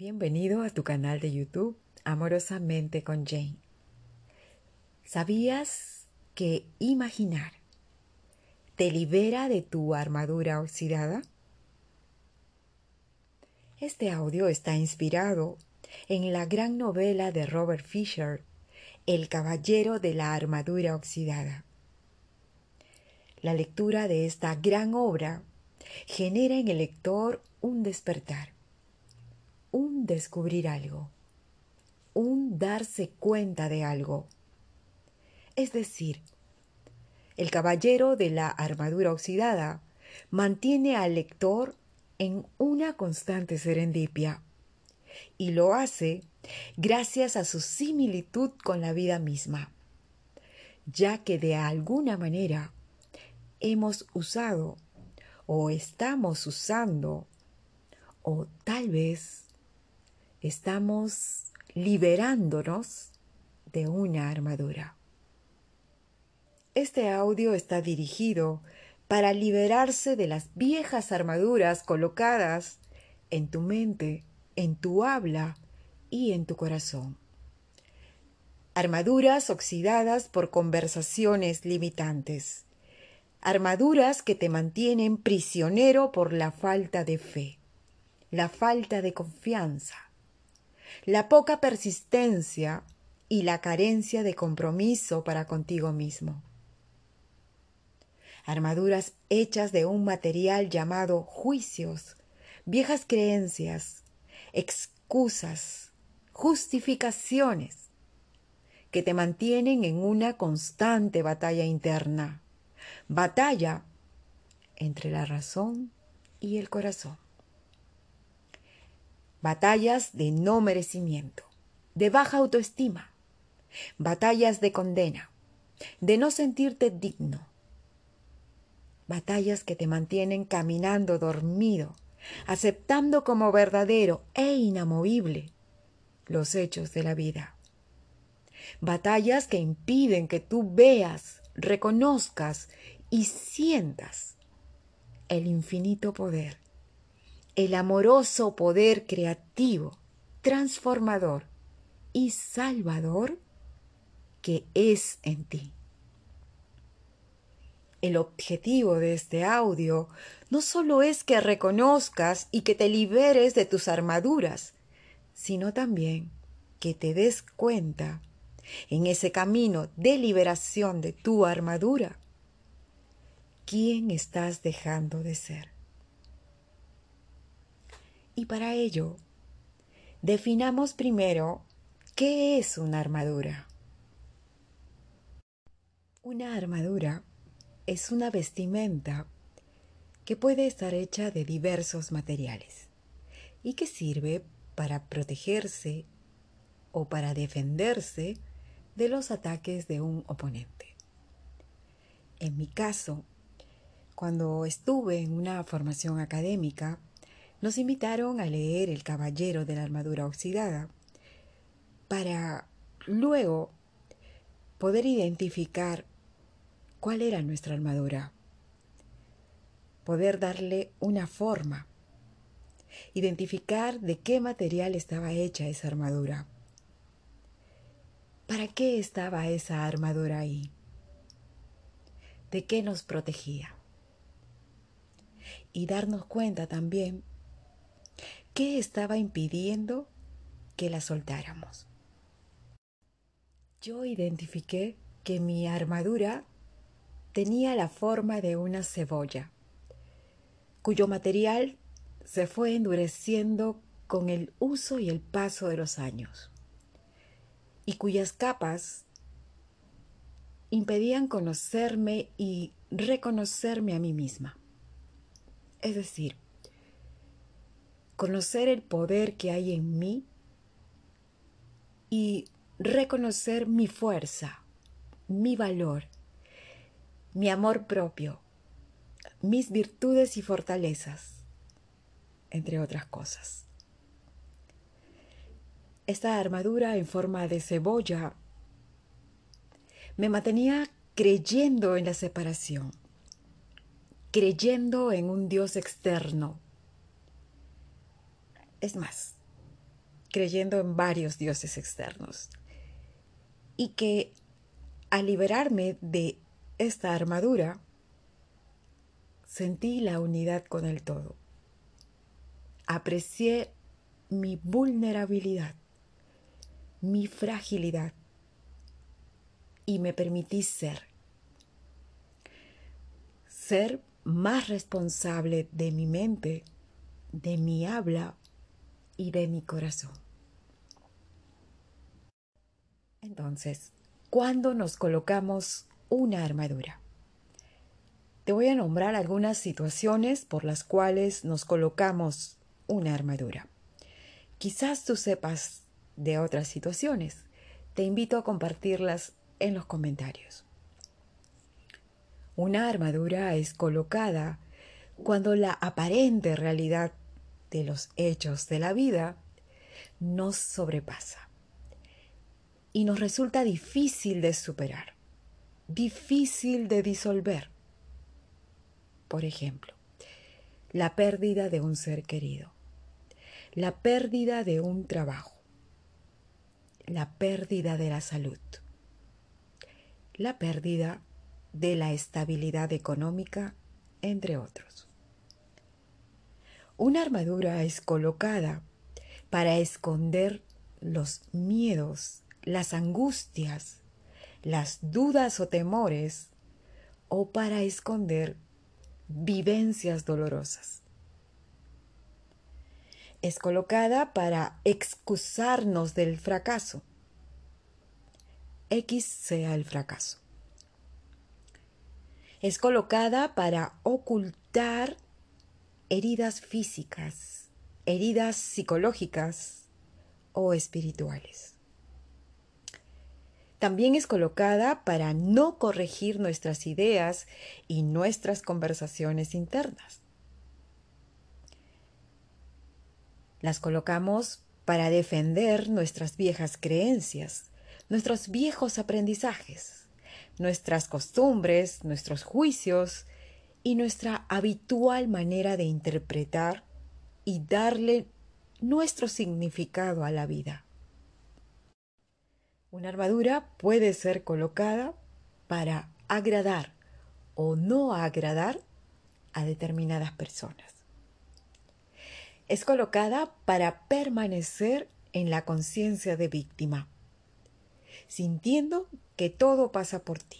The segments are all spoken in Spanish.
Bienvenido a tu canal de YouTube Amorosamente con Jane. ¿Sabías que imaginar te libera de tu armadura oxidada? Este audio está inspirado en la gran novela de Robert Fisher, El Caballero de la Armadura Oxidada. La lectura de esta gran obra genera en el lector un despertar un descubrir algo, un darse cuenta de algo. Es decir, el caballero de la armadura oxidada mantiene al lector en una constante serendipia y lo hace gracias a su similitud con la vida misma, ya que de alguna manera hemos usado o estamos usando o tal vez estamos liberándonos de una armadura. Este audio está dirigido para liberarse de las viejas armaduras colocadas en tu mente, en tu habla y en tu corazón. Armaduras oxidadas por conversaciones limitantes. Armaduras que te mantienen prisionero por la falta de fe, la falta de confianza, la poca persistencia y la carencia de compromiso para contigo mismo. Armaduras hechas de un material llamado juicios, viejas creencias, excusas, justificaciones, que te mantienen en una constante batalla interna, batalla entre la razón y el corazón batallas de no merecimiento, de baja autoestima, batallas de condena, de no sentirte digno, batallas que te mantienen caminando dormido, aceptando como verdadero e inamovible los hechos de la vida. Batallas que impiden que tú veas, reconozcas y sientas el infinito poder el amoroso poder creativo, transformador y salvador que es en ti. El objetivo de este audio no solo es que reconozcas y que te liberes de tus armaduras, sino también que te des cuenta en ese camino de liberación de tu armadura quién estás dejando de ser. Y para ello, definamos primero qué es una armadura. Una armadura es una vestimenta que puede estar hecha de diversos materiales y que sirve para protegerse o para defenderse de los ataques de un oponente. En mi caso, cuando estuve en una formación académica, nos invitaron a leer El Caballero de la Armadura Oxidada para luego poder identificar cuál era nuestra armadura, poder darle una forma, identificar de qué material estaba hecha esa armadura, para qué estaba esa armadura ahí, de qué nos protegía y darnos cuenta también ¿Qué estaba impidiendo que la soltáramos? Yo identifiqué que mi armadura tenía la forma de una cebolla, cuyo material se fue endureciendo con el uso y el paso de los años, y cuyas capas impedían conocerme y reconocerme a mí misma. Es decir, conocer el poder que hay en mí y reconocer mi fuerza, mi valor, mi amor propio, mis virtudes y fortalezas, entre otras cosas. Esta armadura en forma de cebolla me mantenía creyendo en la separación, creyendo en un Dios externo, es más, creyendo en varios dioses externos. Y que al liberarme de esta armadura, sentí la unidad con el todo. Aprecié mi vulnerabilidad, mi fragilidad y me permití ser. Ser más responsable de mi mente, de mi habla y de mi corazón. Entonces, ¿cuándo nos colocamos una armadura? Te voy a nombrar algunas situaciones por las cuales nos colocamos una armadura. Quizás tú sepas de otras situaciones. Te invito a compartirlas en los comentarios. Una armadura es colocada cuando la aparente realidad de los hechos de la vida nos sobrepasa y nos resulta difícil de superar, difícil de disolver. Por ejemplo, la pérdida de un ser querido, la pérdida de un trabajo, la pérdida de la salud, la pérdida de la estabilidad económica, entre otros. Una armadura es colocada para esconder los miedos, las angustias, las dudas o temores, o para esconder vivencias dolorosas. Es colocada para excusarnos del fracaso, X sea el fracaso. Es colocada para ocultar heridas físicas, heridas psicológicas o espirituales. También es colocada para no corregir nuestras ideas y nuestras conversaciones internas. Las colocamos para defender nuestras viejas creencias, nuestros viejos aprendizajes, nuestras costumbres, nuestros juicios y nuestra habitual manera de interpretar y darle nuestro significado a la vida. Una armadura puede ser colocada para agradar o no agradar a determinadas personas. Es colocada para permanecer en la conciencia de víctima sintiendo que todo pasa por ti,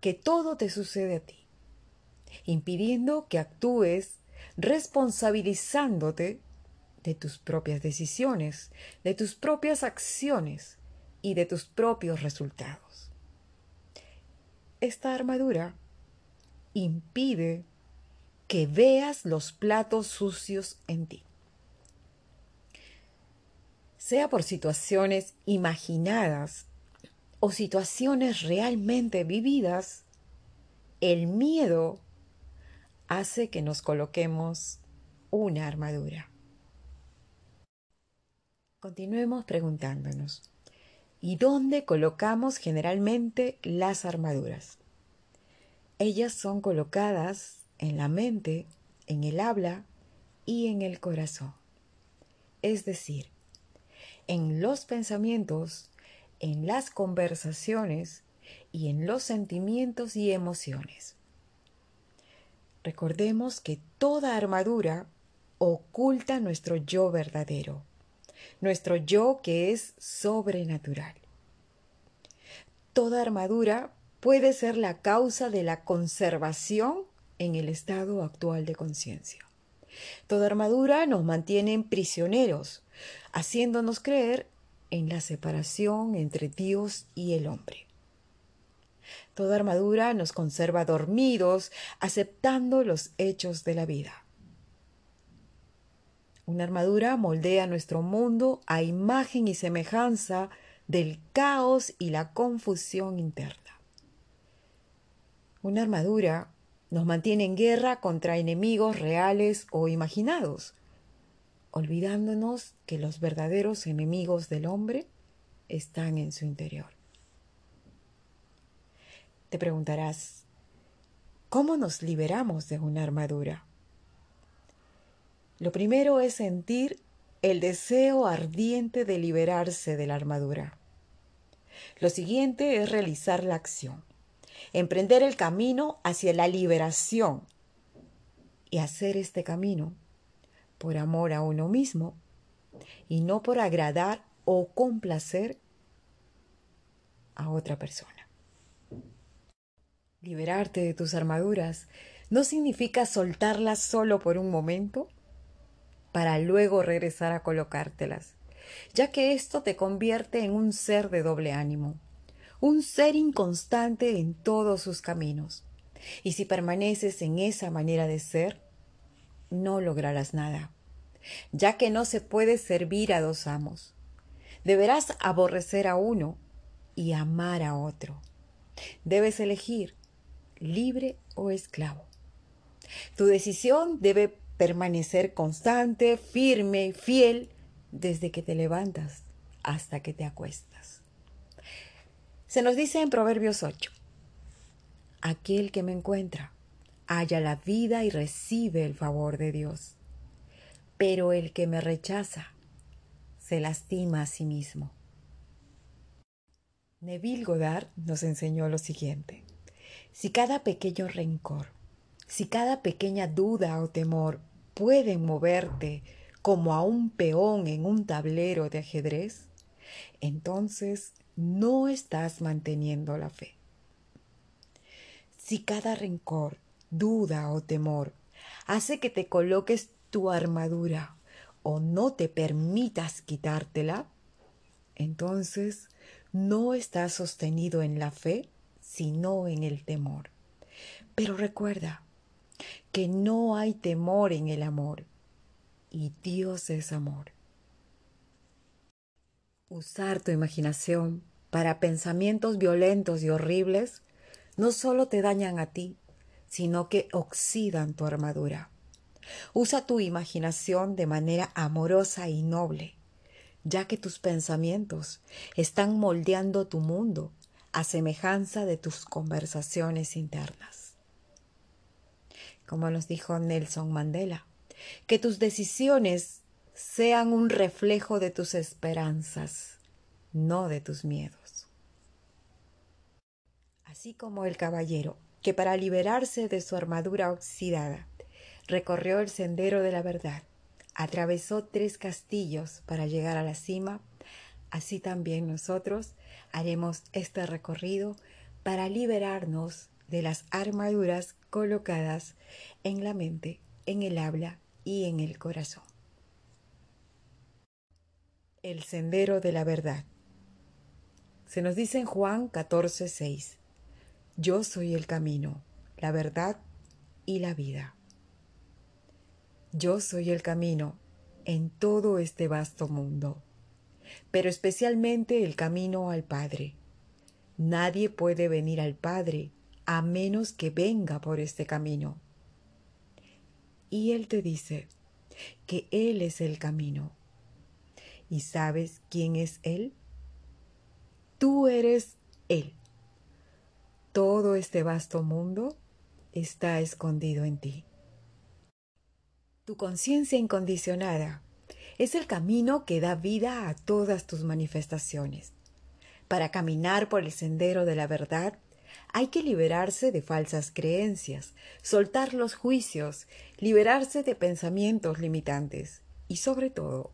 que todo te sucede a ti, impidiendo que actúes responsabilizándote de tus propias decisiones, de tus propias acciones y de tus propios resultados. Esta armadura impide que veas los platos sucios en ti sea por situaciones imaginadas o situaciones realmente vividas, el miedo hace que nos coloquemos una armadura. Continuemos preguntándonos, ¿y dónde colocamos generalmente las armaduras? Ellas son colocadas en la mente, en el habla y en el corazón. Es decir, en los pensamientos, en las conversaciones y en los sentimientos y emociones. Recordemos que toda armadura oculta nuestro yo verdadero, nuestro yo que es sobrenatural. Toda armadura puede ser la causa de la conservación en el estado actual de conciencia. Toda armadura nos mantiene prisioneros, haciéndonos creer en la separación entre Dios y el hombre. Toda armadura nos conserva dormidos, aceptando los hechos de la vida. Una armadura moldea nuestro mundo a imagen y semejanza del caos y la confusión interna. Una armadura nos mantiene en guerra contra enemigos reales o imaginados, olvidándonos que los verdaderos enemigos del hombre están en su interior. Te preguntarás, ¿cómo nos liberamos de una armadura? Lo primero es sentir el deseo ardiente de liberarse de la armadura. Lo siguiente es realizar la acción, emprender el camino hacia la liberación y hacer este camino por amor a uno mismo y no por agradar o complacer a otra persona. Liberarte de tus armaduras no significa soltarlas solo por un momento para luego regresar a colocártelas, ya que esto te convierte en un ser de doble ánimo, un ser inconstante en todos sus caminos. Y si permaneces en esa manera de ser, no lograrás nada, ya que no se puede servir a dos amos. Deberás aborrecer a uno y amar a otro. Debes elegir libre o esclavo. Tu decisión debe permanecer constante, firme, fiel, desde que te levantas hasta que te acuestas. Se nos dice en Proverbios 8, aquel que me encuentra halla la vida y recibe el favor de Dios, pero el que me rechaza se lastima a sí mismo. Neville Goddard nos enseñó lo siguiente. Si cada pequeño rencor, si cada pequeña duda o temor pueden moverte como a un peón en un tablero de ajedrez, entonces no estás manteniendo la fe. Si cada rencor, duda o temor hace que te coloques tu armadura o no te permitas quitártela, entonces no estás sostenido en la fe, sino en el temor. Pero recuerda que no hay temor en el amor, y Dios es amor. Usar tu imaginación para pensamientos violentos y horribles no solo te dañan a ti, sino que oxidan tu armadura. Usa tu imaginación de manera amorosa y noble, ya que tus pensamientos están moldeando tu mundo a semejanza de tus conversaciones internas. Como nos dijo Nelson Mandela, que tus decisiones sean un reflejo de tus esperanzas, no de tus miedos. Así como el caballero, que para liberarse de su armadura oxidada, recorrió el sendero de la verdad, atravesó tres castillos para llegar a la cima, así también nosotros haremos este recorrido para liberarnos de las armaduras colocadas en la mente, en el habla y en el corazón. El sendero de la verdad. Se nos dice en Juan 14:6, Yo soy el camino, la verdad y la vida. Yo soy el camino en todo este vasto mundo, pero especialmente el camino al Padre. Nadie puede venir al Padre a menos que venga por este camino. Y Él te dice que Él es el camino. ¿Y sabes quién es Él? Tú eres Él. Todo este vasto mundo está escondido en ti. Tu conciencia incondicionada es el camino que da vida a todas tus manifestaciones. Para caminar por el sendero de la verdad, hay que liberarse de falsas creencias, soltar los juicios, liberarse de pensamientos limitantes y sobre todo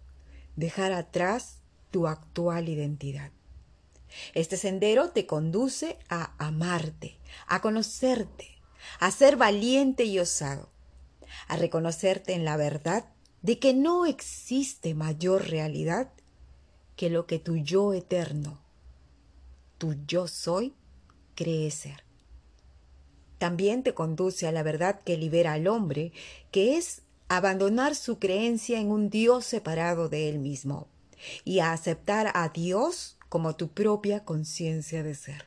dejar atrás tu actual identidad. Este sendero te conduce a amarte, a conocerte, a ser valiente y osado, a reconocerte en la verdad de que no existe mayor realidad que lo que tu yo eterno, tu yo soy, cree ser. También te conduce a la verdad que libera al hombre, que es abandonar su creencia en un Dios separado de él mismo y a aceptar a Dios como tu propia conciencia de ser.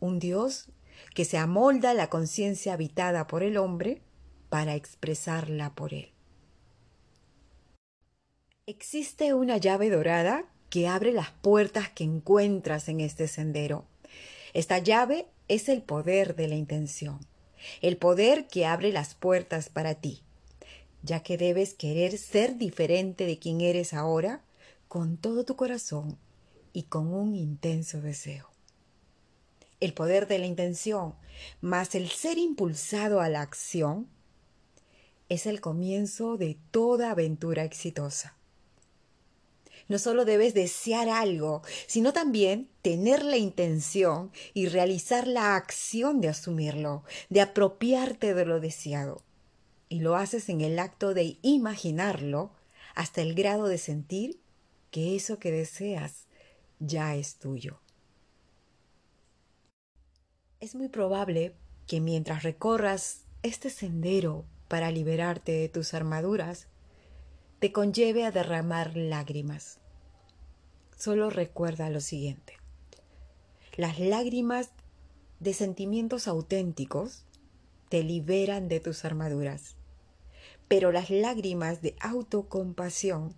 Un Dios que se amolda la conciencia habitada por el hombre para expresarla por él. Existe una llave dorada que abre las puertas que encuentras en este sendero esta llave es el poder de la intención, el poder que abre las puertas para ti. ya que debes querer ser diferente de quien eres ahora con todo tu corazón y con un intenso deseo. El poder de la intención más el ser impulsado a la acción es el comienzo de toda aventura exitosa. No solo debes desear algo, sino también tener la intención y realizar la acción de asumirlo, de apropiarte de lo deseado. Y lo haces en el acto de imaginarlo hasta el grado de sentir que eso que deseas ya es tuyo. Es muy probable que mientras recorras este sendero para liberarte de tus armaduras, te conlleve a derramar lágrimas. Solo recuerda lo siguiente. Las lágrimas de sentimientos auténticos te liberan de tus armaduras, pero las lágrimas de autocompasión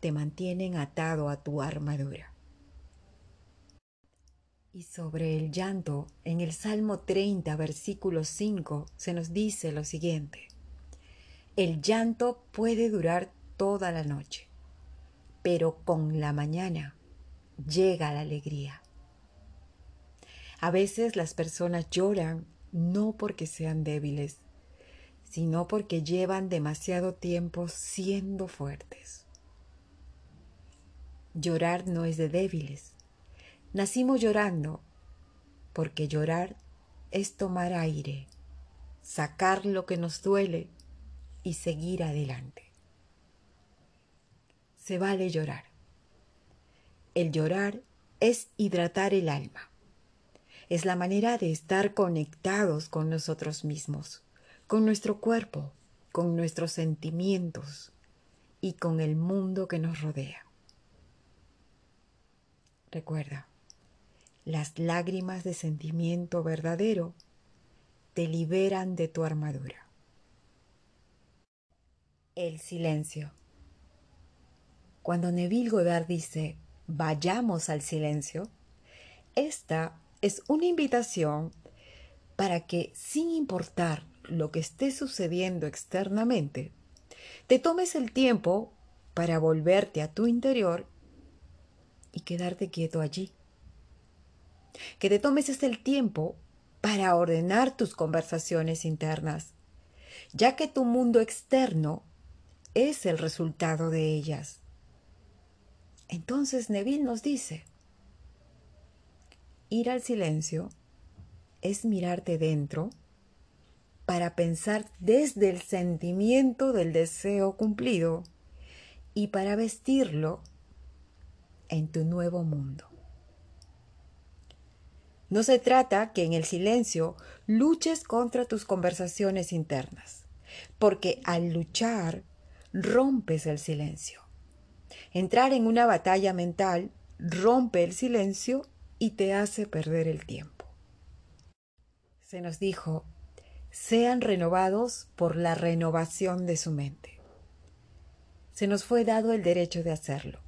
te mantienen atado a tu armadura. Y sobre el llanto, en el Salmo 30, versículo 5, se nos dice lo siguiente. El llanto puede durar toda la noche, pero con la mañana llega la alegría. A veces las personas lloran no porque sean débiles, sino porque llevan demasiado tiempo siendo fuertes. Llorar no es de débiles. Nacimos llorando, porque llorar es tomar aire, sacar lo que nos duele y seguir adelante. Se vale llorar. El llorar es hidratar el alma. Es la manera de estar conectados con nosotros mismos, con nuestro cuerpo, con nuestros sentimientos y con el mundo que nos rodea. Recuerda, las lágrimas de sentimiento verdadero te liberan de tu armadura. El silencio. Cuando Neville Goddard dice, vayamos al silencio, esta es una invitación para que, sin importar lo que esté sucediendo externamente, te tomes el tiempo para volverte a tu interior y quedarte quieto allí. Que te tomes este el tiempo para ordenar tus conversaciones internas, ya que tu mundo externo es el resultado de ellas. Entonces Neville nos dice, ir al silencio es mirarte dentro para pensar desde el sentimiento del deseo cumplido y para vestirlo en tu nuevo mundo. No se trata que en el silencio luches contra tus conversaciones internas, porque al luchar rompes el silencio. Entrar en una batalla mental rompe el silencio y te hace perder el tiempo. Se nos dijo, sean renovados por la renovación de su mente. Se nos fue dado el derecho de hacerlo,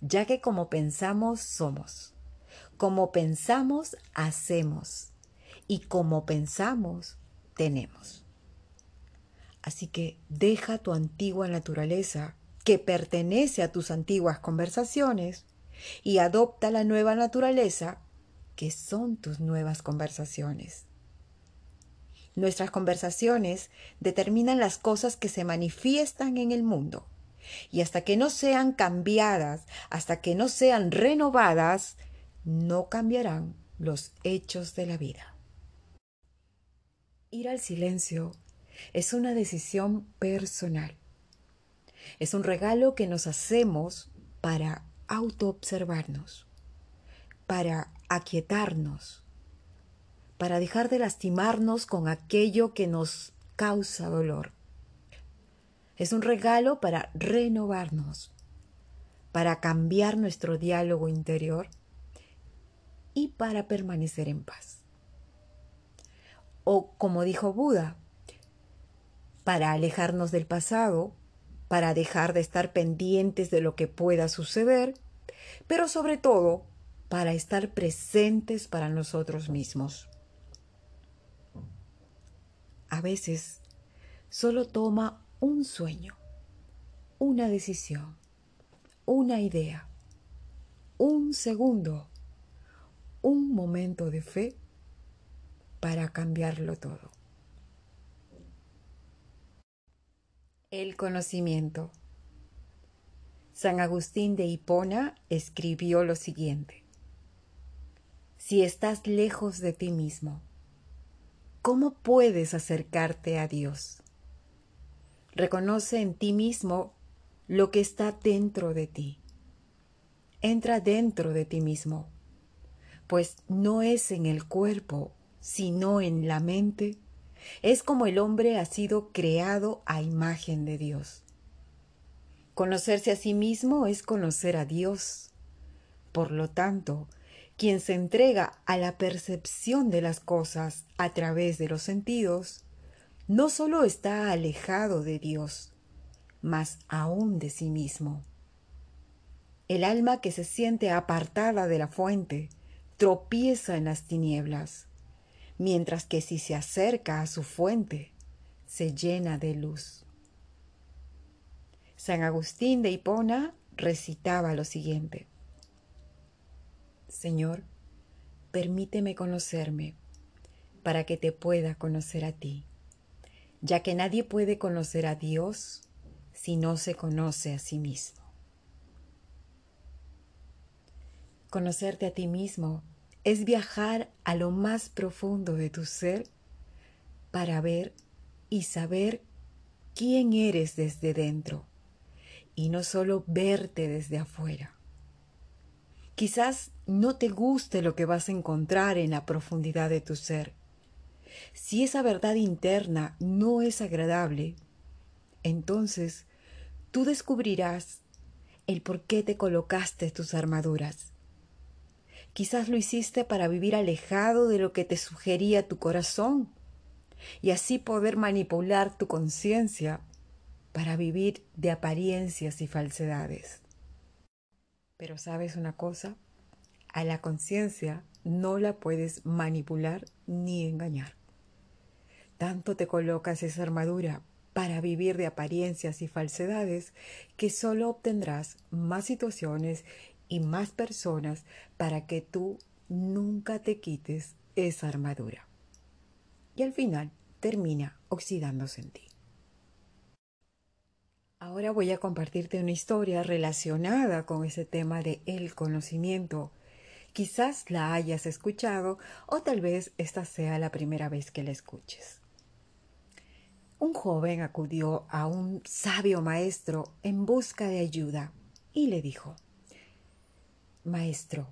ya que como pensamos somos, como pensamos hacemos y como pensamos tenemos. Así que deja tu antigua naturaleza, que pertenece a tus antiguas conversaciones, y adopta la nueva naturaleza, que son tus nuevas conversaciones. Nuestras conversaciones determinan las cosas que se manifiestan en el mundo. Y hasta que no sean cambiadas, hasta que no sean renovadas, no cambiarán los hechos de la vida. Ir al silencio es una decisión personal. Es un regalo que nos hacemos para autoobservarnos, para aquietarnos, para dejar de lastimarnos con aquello que nos causa dolor. Es un regalo para renovarnos, para cambiar nuestro diálogo interior y para permanecer en paz. O como dijo Buda, para alejarnos del pasado, para dejar de estar pendientes de lo que pueda suceder, pero sobre todo para estar presentes para nosotros mismos. A veces solo toma un sueño, una decisión, una idea, un segundo, un momento de fe para cambiarlo todo. El conocimiento. San Agustín de Hipona escribió lo siguiente. Si estás lejos de ti mismo, ¿cómo puedes acercarte a Dios? Reconoce en ti mismo lo que está dentro de ti. Entra dentro de ti mismo, pues no es en el cuerpo, sino en la mente. Es como el hombre ha sido creado a imagen de Dios. Conocerse a sí mismo es conocer a Dios. Por lo tanto, quien se entrega a la percepción de las cosas a través de los sentidos, no solo está alejado de Dios, mas aún de sí mismo. El alma que se siente apartada de la fuente tropieza en las tinieblas, mientras que si se acerca a su fuente, se llena de luz. San Agustín de Hipona recitaba lo siguiente. Señor, permíteme conocerme para que te pueda conocer a ti, ya que nadie puede conocer a Dios si no se conoce a sí mismo. Conocerte a ti mismo es viajar a lo más profundo de tu ser para ver y saber quién eres desde dentro y no solo verte desde afuera. Quizás no te guste lo que vas a encontrar en la profundidad de tu ser. Si esa verdad interna no es agradable, entonces tú descubrirás el por qué te colocaste tus armaduras. Quizás lo hiciste para vivir alejado de lo que te sugería tu corazón y así poder manipular tu conciencia para vivir de apariencias y falsedades. Pero sabes una cosa, a la conciencia no la puedes manipular ni engañar. Tanto te colocas esa armadura para vivir de apariencias y falsedades que solo obtendrás más situaciones y más personas para que tú nunca te quites esa armadura. Y al final termina oxidándose en ti. Ahora voy a compartirte una historia relacionada con ese tema de el conocimiento. Quizás la hayas escuchado o tal vez esta sea la primera vez que la escuches. Un joven acudió a un sabio maestro en busca de ayuda y le dijo, Maestro,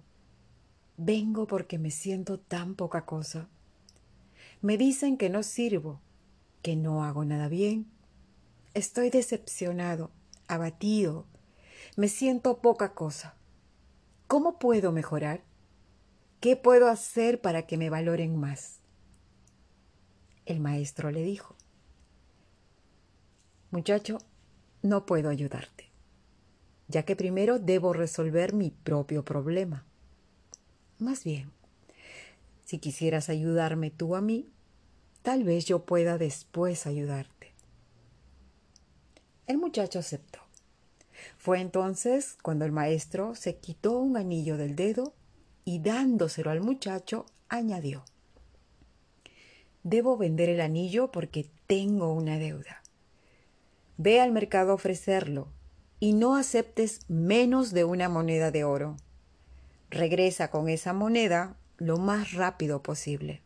vengo porque me siento tan poca cosa. Me dicen que no sirvo, que no hago nada bien Estoy decepcionado, abatido, me siento poca cosa. ¿Cómo puedo mejorar? ¿Qué puedo hacer para que me valoren más? El maestro le dijo, Muchacho, no puedo ayudarte, ya que primero debo resolver mi propio problema. Más bien, si quisieras ayudarme tú a mí, tal vez yo pueda después ayudarte. El muchacho aceptó. Fue entonces cuando el maestro se quitó un anillo del dedo y dándoselo al muchacho añadió, Debo vender el anillo porque tengo una deuda. Ve al mercado a ofrecerlo y no aceptes menos de una moneda de oro. Regresa con esa moneda lo más rápido posible.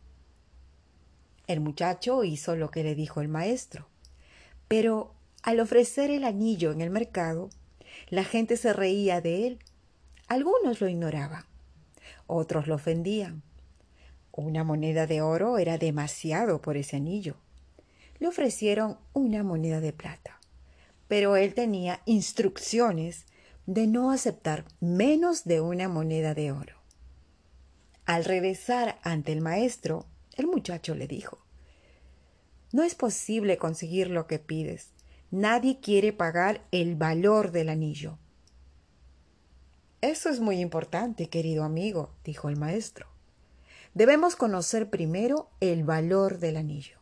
El muchacho hizo lo que le dijo el maestro, pero al ofrecer el anillo en el mercado, la gente se reía de él. Algunos lo ignoraban, otros lo ofendían. Una moneda de oro era demasiado por ese anillo. Le ofrecieron una moneda de plata, pero él tenía instrucciones de no aceptar menos de una moneda de oro. Al regresar ante el maestro, el muchacho le dijo, No es posible conseguir lo que pides. Nadie quiere pagar el valor del anillo. Eso es muy importante, querido amigo, dijo el maestro. Debemos conocer primero el valor del anillo.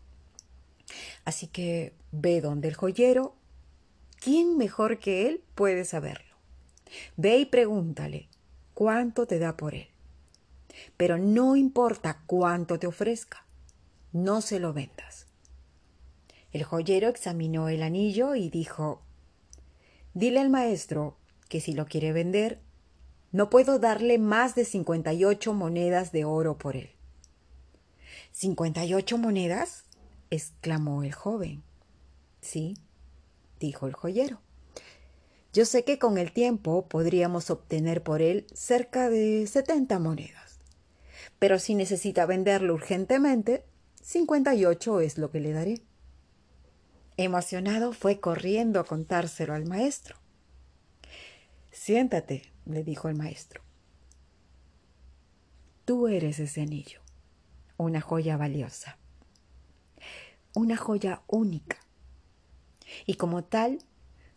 Así que ve donde el joyero. ¿Quién mejor que él puede saberlo? Ve y pregúntale cuánto te da por él. Pero no importa cuánto te ofrezca, no se lo vendas. El joyero examinó el anillo y dijo, Dile al maestro que si lo quiere vender, no puedo darle más de cincuenta y ocho monedas de oro por él. ¿Cincuenta y ocho monedas? exclamó el joven. Sí, dijo el joyero. Yo sé que con el tiempo podríamos obtener por él cerca de setenta monedas. Pero si necesita venderlo urgentemente, cincuenta y ocho es lo que le daré. Emocionado fue corriendo a contárselo al maestro. Siéntate, le dijo el maestro. Tú eres ese anillo, una joya valiosa, una joya única. Y como tal,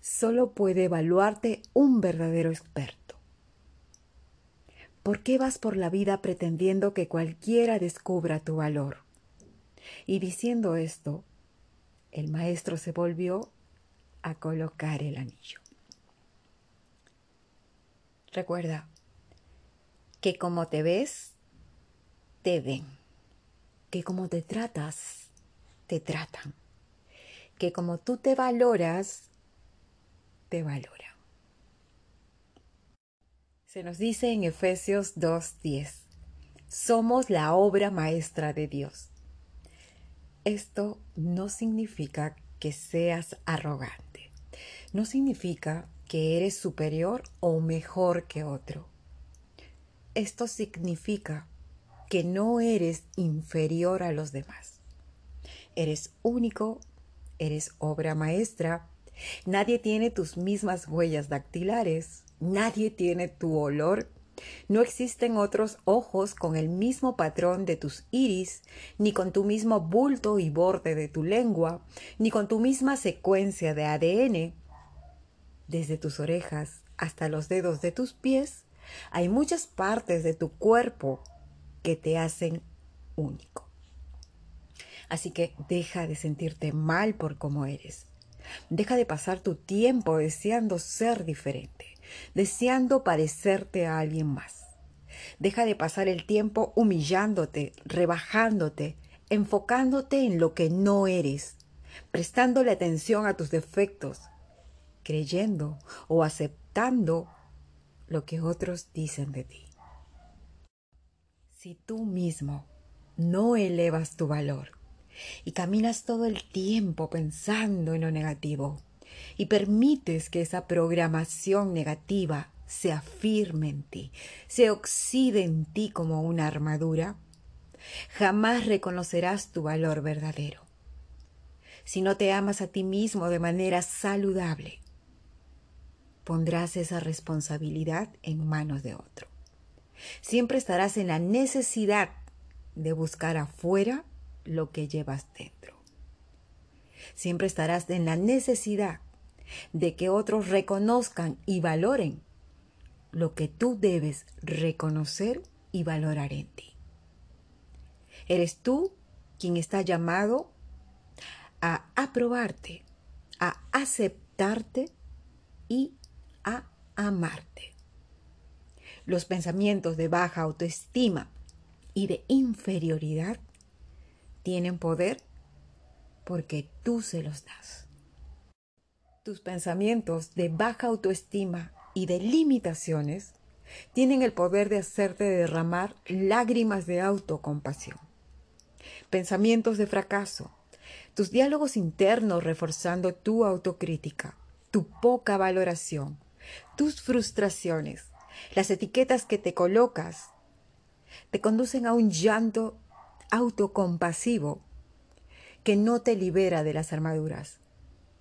solo puede evaluarte un verdadero experto. ¿Por qué vas por la vida pretendiendo que cualquiera descubra tu valor? Y diciendo esto, el maestro se volvió a colocar el anillo. Recuerda que como te ves, te ven. Que como te tratas, te tratan. Que como tú te valoras, te valoran. Se nos dice en Efesios 2.10, somos la obra maestra de Dios. Esto no significa que seas arrogante. No significa que eres superior o mejor que otro. Esto significa que no eres inferior a los demás. Eres único, eres obra maestra, nadie tiene tus mismas huellas dactilares, nadie tiene tu olor, no existen otros ojos con el mismo patrón de tus iris, ni con tu mismo bulto y borde de tu lengua, ni con tu misma secuencia de ADN, desde tus orejas hasta los dedos de tus pies, hay muchas partes de tu cuerpo que te hacen único. Así que deja de sentirte mal por cómo eres. Deja de pasar tu tiempo deseando ser diferente, deseando parecerte a alguien más. Deja de pasar el tiempo humillándote, rebajándote, enfocándote en lo que no eres, prestándole atención a tus defectos, creyendo o aceptando lo que otros dicen de ti. Si tú mismo no elevas tu valor y caminas todo el tiempo pensando en lo negativo y permites que esa programación negativa se afirme en ti, se oxide en ti como una armadura, jamás reconocerás tu valor verdadero. Si no te amas a ti mismo de manera saludable, pondrás esa responsabilidad en manos de otro. Siempre estarás en la necesidad de buscar afuera lo que llevas dentro. Siempre estarás en la necesidad de que otros reconozcan y valoren lo que tú debes reconocer y valorar en ti. Eres tú quien está llamado a aprobarte, a aceptarte y a amarte. Los pensamientos de baja autoestima y de inferioridad tienen poder porque tú se los das. Tus pensamientos de baja autoestima y de limitaciones tienen el poder de hacerte derramar lágrimas de autocompasión. Pensamientos de fracaso, tus diálogos internos reforzando tu autocrítica, tu poca valoración, tus frustraciones, las etiquetas que te colocas, te conducen a un llanto autocompasivo que no te libera de las armaduras.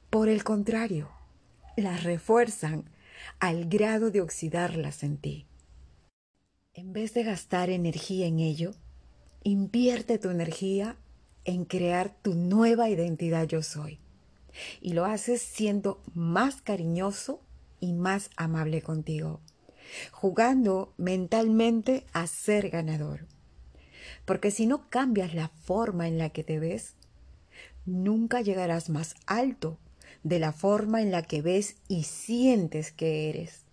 Por el contrario, las refuerzan al grado de oxidarlas en ti. En vez de gastar energía en ello, invierte tu energía en crear tu nueva identidad yo soy. Y lo haces siendo más cariñoso y más amable contigo, jugando mentalmente a ser ganador. Porque si no cambias la forma en la que te ves, nunca llegarás más alto de la forma en la que ves y sientes que eres.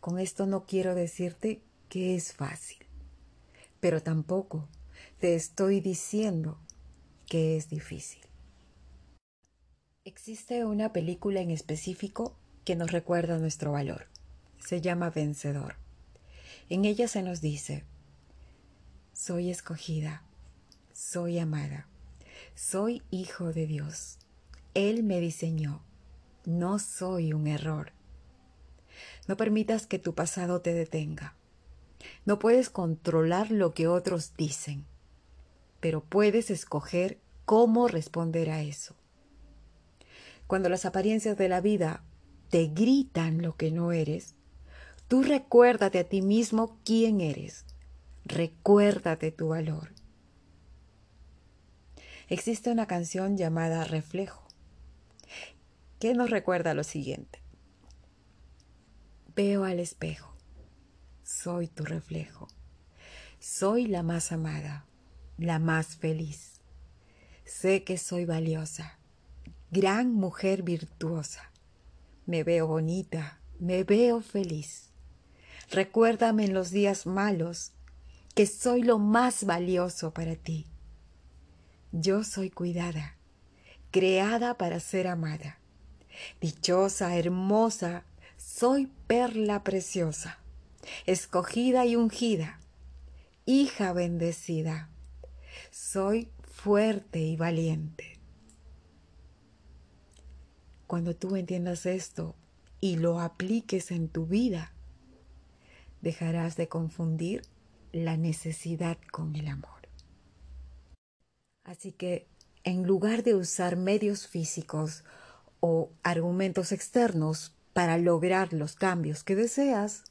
Con esto no quiero decirte que es fácil, pero tampoco te estoy diciendo que es difícil. Existe una película en específico que nos recuerda nuestro valor. Se llama Vencedor. En ella se nos dice, soy escogida, soy amada, soy hijo de Dios. Él me diseñó, no soy un error. No permitas que tu pasado te detenga. No puedes controlar lo que otros dicen, pero puedes escoger cómo responder a eso. Cuando las apariencias de la vida te gritan lo que no eres, tú recuérdate a ti mismo quién eres. Recuérdate tu valor. Existe una canción llamada Reflejo, que nos recuerda lo siguiente. Veo al espejo, soy tu reflejo, soy la más amada, la más feliz. Sé que soy valiosa, gran mujer virtuosa. Me veo bonita, me veo feliz. Recuérdame en los días malos que soy lo más valioso para ti. Yo soy cuidada, creada para ser amada. Dichosa, hermosa, soy perla preciosa, escogida y ungida, hija bendecida. Soy fuerte y valiente. Cuando tú entiendas esto y lo apliques en tu vida, dejarás de confundir la necesidad con el amor. Así que en lugar de usar medios físicos o argumentos externos para lograr los cambios que deseas,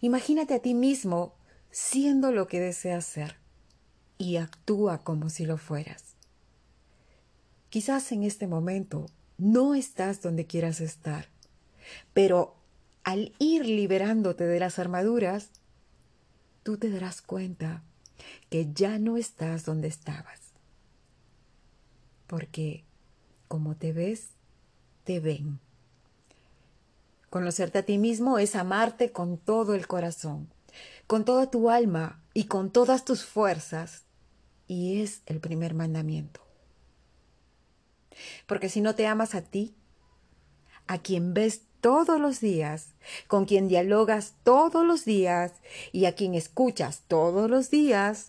imagínate a ti mismo siendo lo que deseas ser y actúa como si lo fueras. Quizás en este momento no estás donde quieras estar, pero al ir liberándote de las armaduras, tú te darás cuenta que ya no estás donde estabas. Porque como te ves, te ven. Conocerte a ti mismo es amarte con todo el corazón, con toda tu alma y con todas tus fuerzas. Y es el primer mandamiento. Porque si no te amas a ti, a quien ves todos los días, con quien dialogas todos los días y a quien escuchas todos los días,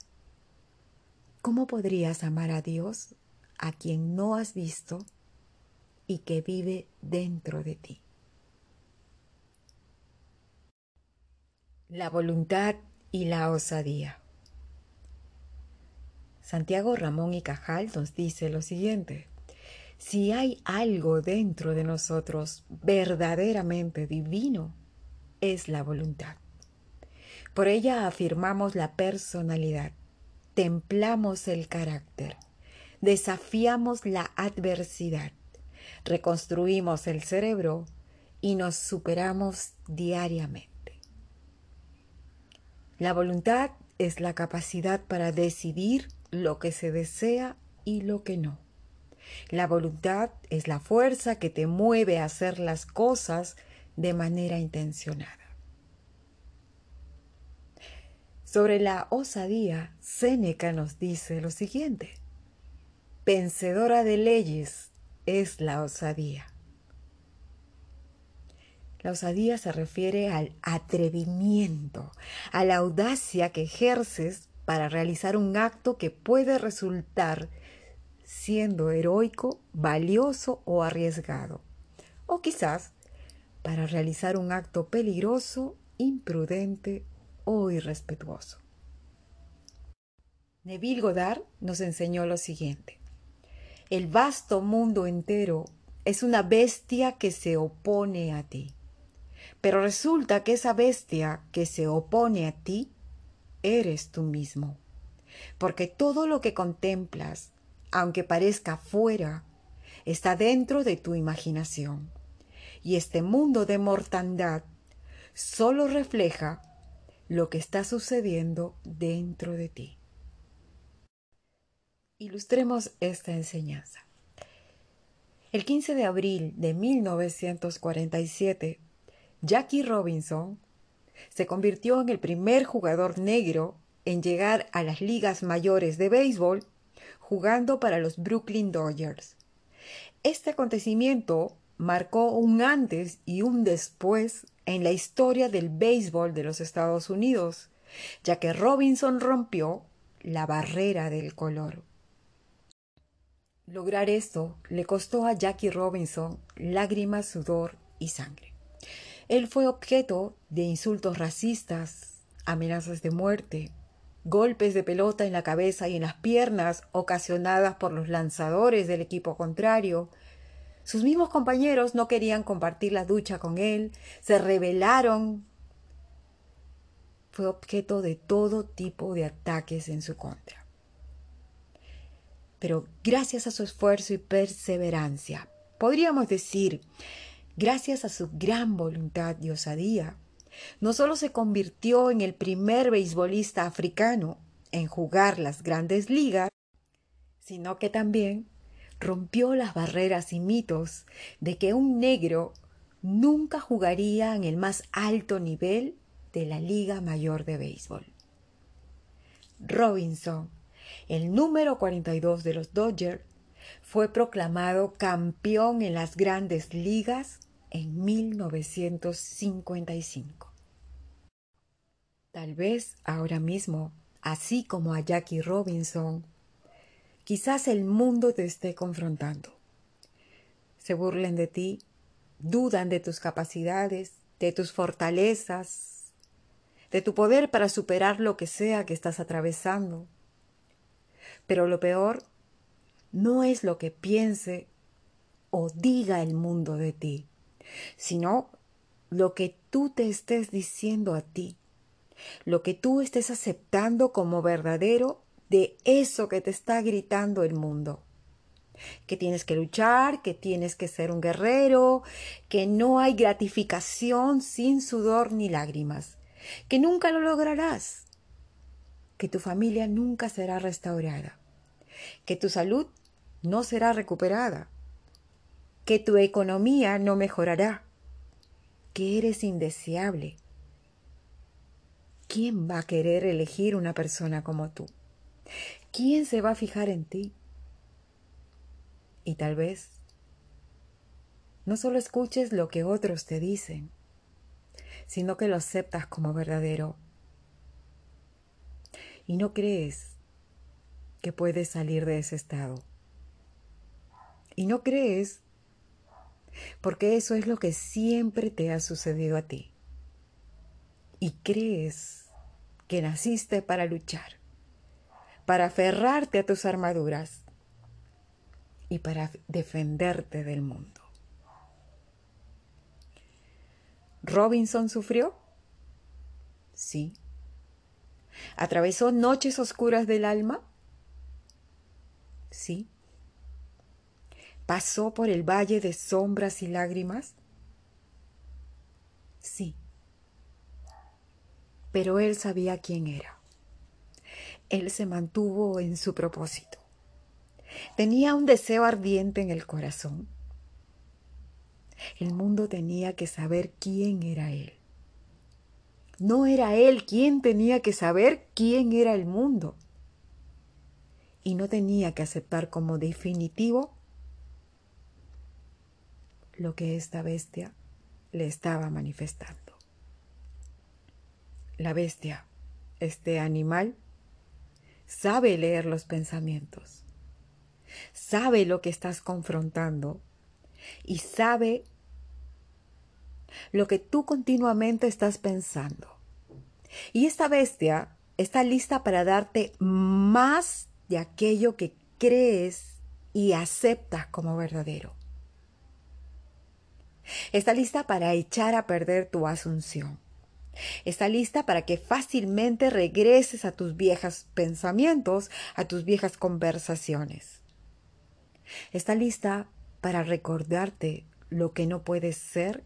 ¿cómo podrías amar a Dios a quien no has visto y que vive dentro de ti? La voluntad y la osadía. Santiago Ramón y Cajal nos dice lo siguiente. Si hay algo dentro de nosotros verdaderamente divino, es la voluntad. Por ella afirmamos la personalidad, templamos el carácter, desafiamos la adversidad, reconstruimos el cerebro y nos superamos diariamente. La voluntad es la capacidad para decidir lo que se desea y lo que no. La voluntad es la fuerza que te mueve a hacer las cosas de manera intencionada. Sobre la osadía, Séneca nos dice lo siguiente. Vencedora de leyes es la osadía. La osadía se refiere al atrevimiento, a la audacia que ejerces para realizar un acto que puede resultar siendo heroico, valioso o arriesgado, o quizás para realizar un acto peligroso, imprudente o irrespetuoso. Neville Goddard nos enseñó lo siguiente. El vasto mundo entero es una bestia que se opone a ti. Pero resulta que esa bestia que se opone a ti eres tú mismo. Porque todo lo que contemplas, aunque parezca fuera, está dentro de tu imaginación. Y este mundo de mortandad solo refleja lo que está sucediendo dentro de ti. Ilustremos esta enseñanza. El 15 de abril de 1947, Jackie Robinson se convirtió en el primer jugador negro en llegar a las ligas mayores de béisbol jugando para los Brooklyn Dodgers. Este acontecimiento marcó un antes y un después en la historia del béisbol de los Estados Unidos, ya que Robinson rompió la barrera del color. Lograr esto le costó a Jackie Robinson lágrimas, sudor y sangre. Él fue objeto de insultos racistas, amenazas de muerte, golpes de pelota en la cabeza y en las piernas ocasionadas por los lanzadores del equipo contrario. Sus mismos compañeros no querían compartir la ducha con él, se rebelaron. Fue objeto de todo tipo de ataques en su contra. Pero gracias a su esfuerzo y perseverancia, podríamos decir, gracias a su gran voluntad y osadía, no solo se convirtió en el primer beisbolista africano en jugar las grandes ligas, sino que también rompió las barreras y mitos de que un negro nunca jugaría en el más alto nivel de la Liga Mayor de Béisbol. Robinson, el número 42 de los Dodgers, fue proclamado campeón en las grandes ligas en 1955. Tal vez ahora mismo, así como a Jackie Robinson, quizás el mundo te esté confrontando. Se burlen de ti, dudan de tus capacidades, de tus fortalezas, de tu poder para superar lo que sea que estás atravesando. Pero lo peor no es lo que piense o diga el mundo de ti sino lo que tú te estés diciendo a ti, lo que tú estés aceptando como verdadero de eso que te está gritando el mundo. Que tienes que luchar, que tienes que ser un guerrero, que no hay gratificación sin sudor ni lágrimas, que nunca lo lograrás, que tu familia nunca será restaurada, que tu salud no será recuperada, que tu economía no mejorará, que eres indeseable. ¿Quién va a querer elegir una persona como tú? ¿Quién se va a fijar en ti? Y tal vez no solo escuches lo que otros te dicen, sino que lo aceptas como verdadero. Y no crees que puedes salir de ese estado. Y no crees porque eso es lo que siempre te ha sucedido a ti. Y crees que naciste para luchar, para aferrarte a tus armaduras y para defenderte del mundo. ¿Robinson sufrió? Sí. ¿Atravesó noches oscuras del alma? Sí pasó por el valle de sombras y lágrimas? Sí. Pero él sabía quién era. Él se mantuvo en su propósito. Tenía un deseo ardiente en el corazón. El mundo tenía que saber quién era él. No era él quien tenía que saber quién era el mundo. Y no tenía que aceptar como definitivo lo que esta bestia le estaba manifestando. La bestia, este animal, sabe leer los pensamientos, sabe lo que estás confrontando y sabe lo que tú continuamente estás pensando. Y esta bestia está lista para darte más de aquello que crees y aceptas como verdadero. Está lista para echar a perder tu asunción. Está lista para que fácilmente regreses a tus viejos pensamientos, a tus viejas conversaciones. Está lista para recordarte lo que no puedes ser,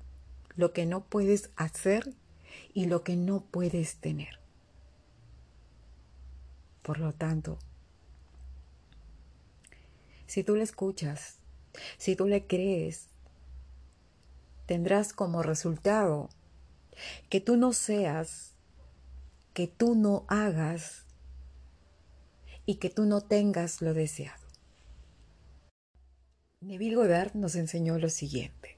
lo que no puedes hacer y lo que no puedes tener. Por lo tanto, Si tú le escuchas, si tú le crees, tendrás como resultado que tú no seas, que tú no hagas y que tú no tengas lo deseado. Neville Goddard nos enseñó lo siguiente.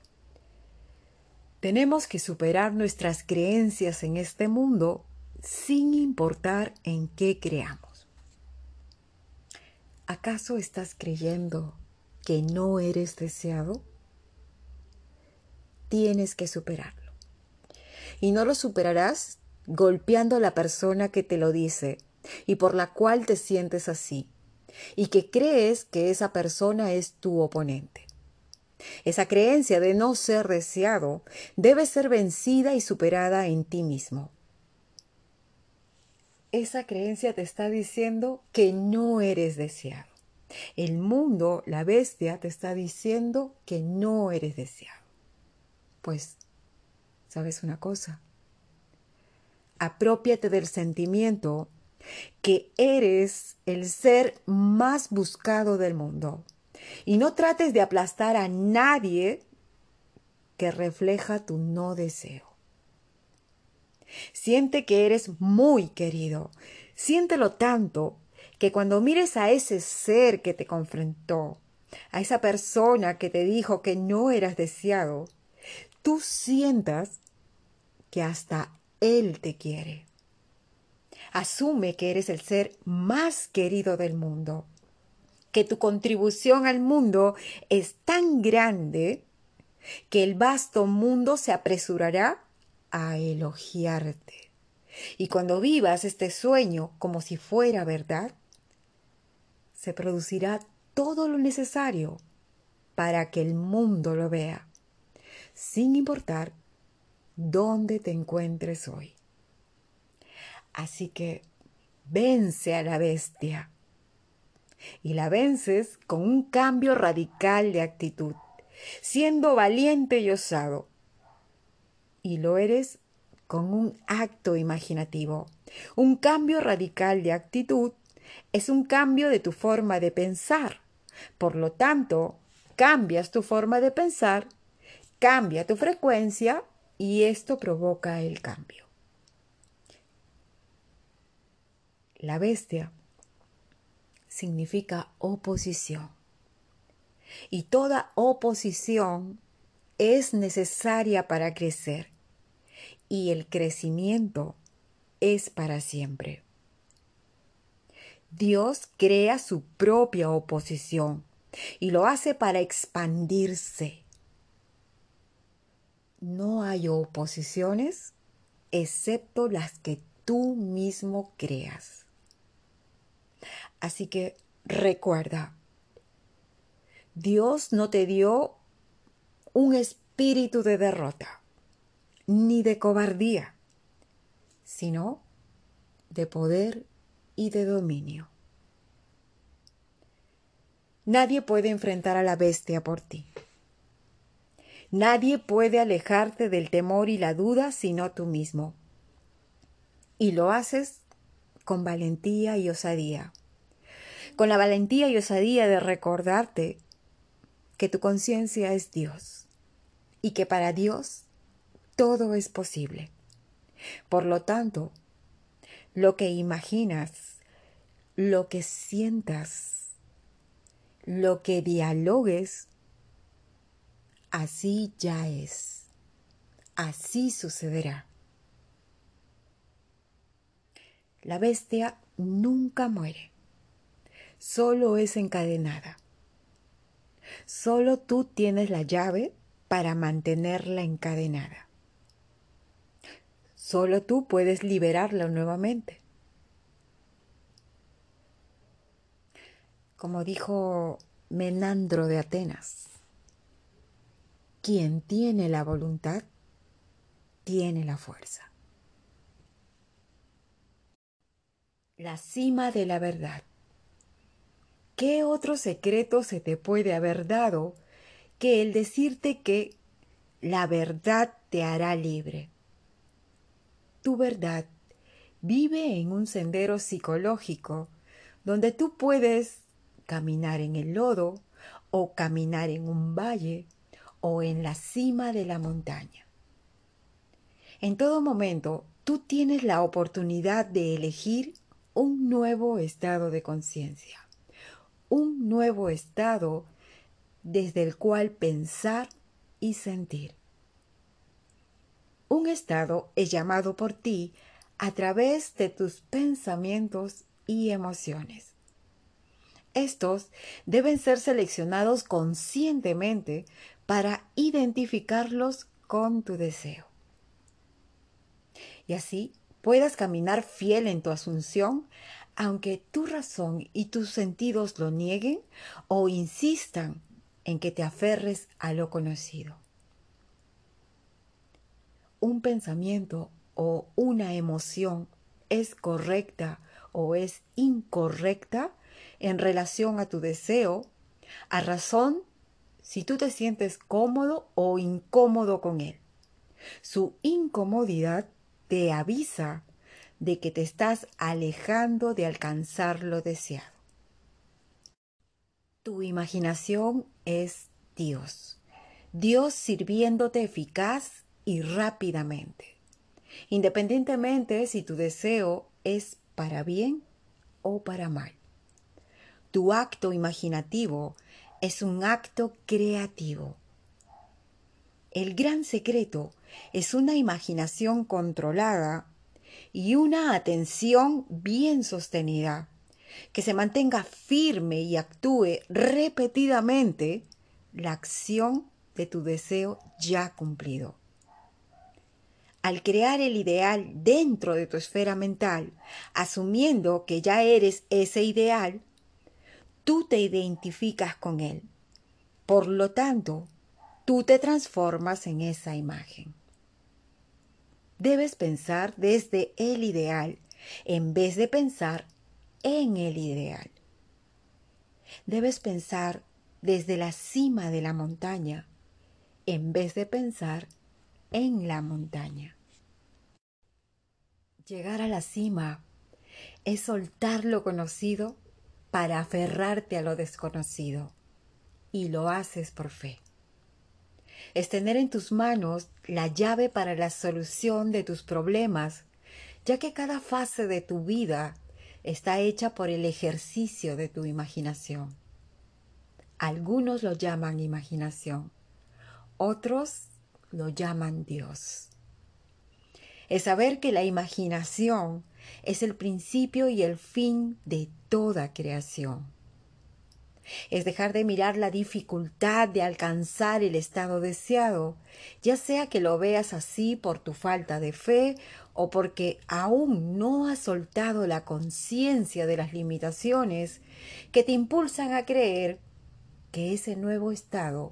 Tenemos que superar nuestras creencias en este mundo sin importar en qué creamos. ¿Acaso estás creyendo que no eres deseado? Tienes que superarlo. Y no lo superarás golpeando a la persona que te lo dice y por la cual te sientes así y que crees que esa persona es tu oponente. Esa creencia de no ser deseado debe ser vencida y superada en ti mismo. Esa creencia te está diciendo que no eres deseado. El mundo, la bestia, te está diciendo que no eres deseado. Pues, ¿sabes una cosa? Apropiate del sentimiento que eres el ser más buscado del mundo. Y no trates de aplastar a nadie que refleja tu no deseo. Siente que eres muy querido. Siéntelo tanto que cuando mires a ese ser que te confrontó, a esa persona que te dijo que no eras deseado, tú sientas que hasta él te quiere. Asume que eres el ser más querido del mundo, que tu contribución al mundo es tan grande que el vasto mundo se apresurará a elogiarte. Y cuando vivas este sueño como si fuera verdad, se producirá todo lo necesario para que el mundo lo vea, sin importar dónde te encuentres hoy. Así que vence a la bestia. Y la vences con un cambio radical de actitud, siendo valiente y osado. Y lo eres con un acto imaginativo. Un cambio radical de actitud es un cambio de tu forma de pensar. Por lo tanto, cambias tu forma de pensar, cambia tu frecuencia y esto provoca el cambio. La bestia significa oposición. Y toda oposición es necesaria para crecer. Y el crecimiento es para siempre. Dios crea su propia oposición y lo hace para expandirse. No hay oposiciones excepto las que tú mismo creas. Así que recuerda, Dios no te dio un espíritu de derrota, ni de cobardía, sino de poder y de dominio. Nadie puede enfrentar a la bestia por ti. Nadie puede alejarte del temor y la duda sino tú mismo. Y lo haces con valentía y osadía con la valentía y osadía de recordarte que tu conciencia es Dios y que para Dios todo es posible. Por lo tanto, lo que imaginas, lo que sientas, lo que dialogues, así ya es, así sucederá. La bestia nunca muere solo es encadenada. Solo tú tienes la llave para mantenerla encadenada. Solo tú puedes liberarla nuevamente. Como dijo Menandro de Atenas, quien tiene la voluntad, tiene la fuerza. La cima de la verdad. ¿Qué otro secreto se te puede haber dado que el decirte que la verdad te hará libre? Tu verdad vive en un sendero psicológico donde tú puedes caminar en el lodo o caminar en un valle o en la cima de la montaña. En todo momento, tú tienes la oportunidad de elegir un nuevo estado de conciencia, un nuevo estado desde el cual pensar y sentir. Un estado es llamado por ti a través de tus pensamientos y emociones. Estos deben ser seleccionados conscientemente para identificarlos con tu deseo. Y así puedas caminar fiel en tu asunción, aunque tu razón y tus sentidos lo nieguen o insistan en que te aferres a lo conocido. Un pensamiento o una emoción es correcta o es incorrecta en relación a tu deseo, a razón si tú te sientes cómodo o incómodo con él. Su incomodidad te avisa de que te estás alejando de alcanzar lo deseado. Tu imaginación es Dios, Dios sirviéndote eficaz y rápidamente, independientemente si tu deseo es para bien o para mal. Tu acto imaginativo es un acto creativo. El gran secreto es una imaginación controlada y una atención bien sostenida, que se mantenga firme y actúe repetidamente la acción de tu deseo ya cumplido. Al crear el ideal dentro de tu esfera mental, asumiendo que ya eres ese ideal, tú te identificas con él. Por lo tanto, tú te transformas en esa imagen. Debes pensar desde el ideal en vez de pensar en el ideal. Debes pensar desde la cima de la montaña en vez de pensar en la montaña. Llegar a la cima es soltar lo conocido para aferrarte a lo desconocido y lo haces por fe. Es tener en tus manos la llave para la solución de tus problemas, ya que cada fase de tu vida está hecha por el ejercicio de tu imaginación. Algunos lo llaman imaginación, otros lo llaman Dios. Es saber que la imaginación es el principio y el fin de toda creación. Es dejar de mirar la dificultad de alcanzar el estado deseado, ya sea que lo veas así por tu falta de fe o porque aún no has soltado la conciencia de las limitaciones que te impulsan a creer que ese nuevo estado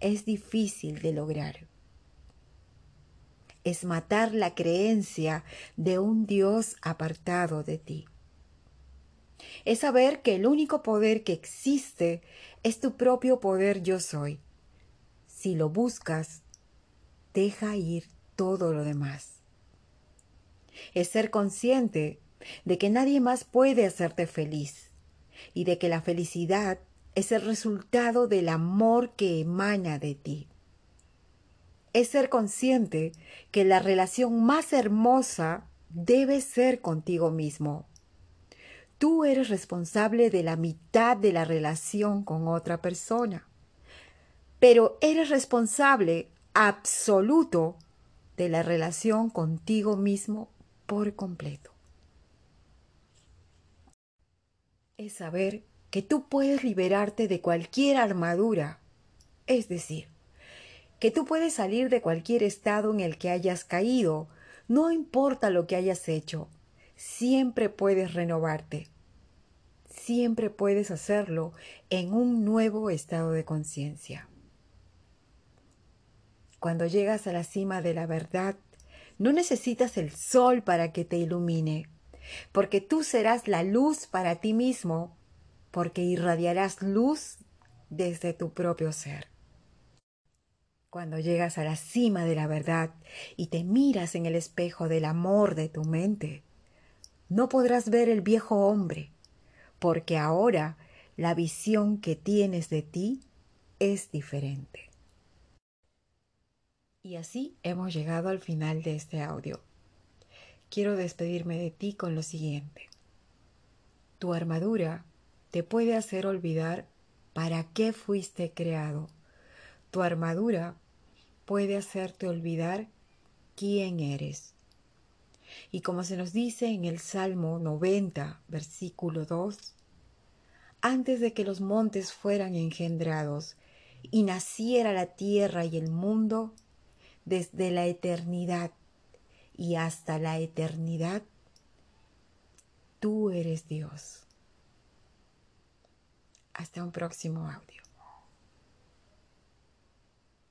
es difícil de lograr es matar la creencia de un Dios apartado de ti. Es saber que el único poder que existe es tu propio poder yo soy. Si lo buscas, deja ir todo lo demás. Es ser consciente de que nadie más puede hacerte feliz y de que la felicidad es el resultado del amor que emana de ti es ser consciente que la relación más hermosa debe ser contigo mismo. Tú eres responsable de la mitad de la relación con otra persona, pero eres responsable absoluto de la relación contigo mismo por completo. Es saber que tú puedes liberarte de cualquier armadura, es decir, que tú puedes salir de cualquier estado en el que hayas caído, no importa lo que hayas hecho, siempre puedes renovarte, siempre puedes hacerlo en un nuevo estado de conciencia. Cuando llegas a la cima de la verdad, no necesitas el sol para que te ilumine, porque tú serás la luz para ti mismo, porque irradiarás luz desde tu propio ser. Cuando llegas a la cima de la verdad y te miras en el espejo del amor de tu mente, no podrás ver el viejo hombre, porque ahora la visión que tienes de ti es diferente. Y así hemos llegado al final de este audio. Quiero despedirme de ti con lo siguiente. Tu armadura te puede hacer olvidar para qué fuiste creado. Tu armadura puede hacerte olvidar quién eres. Y como se nos dice en el Salmo 90, versículo 2, antes de que los montes fueran engendrados y naciera la tierra y el mundo, desde la eternidad y hasta la eternidad, tú eres Dios. Hasta un próximo audio.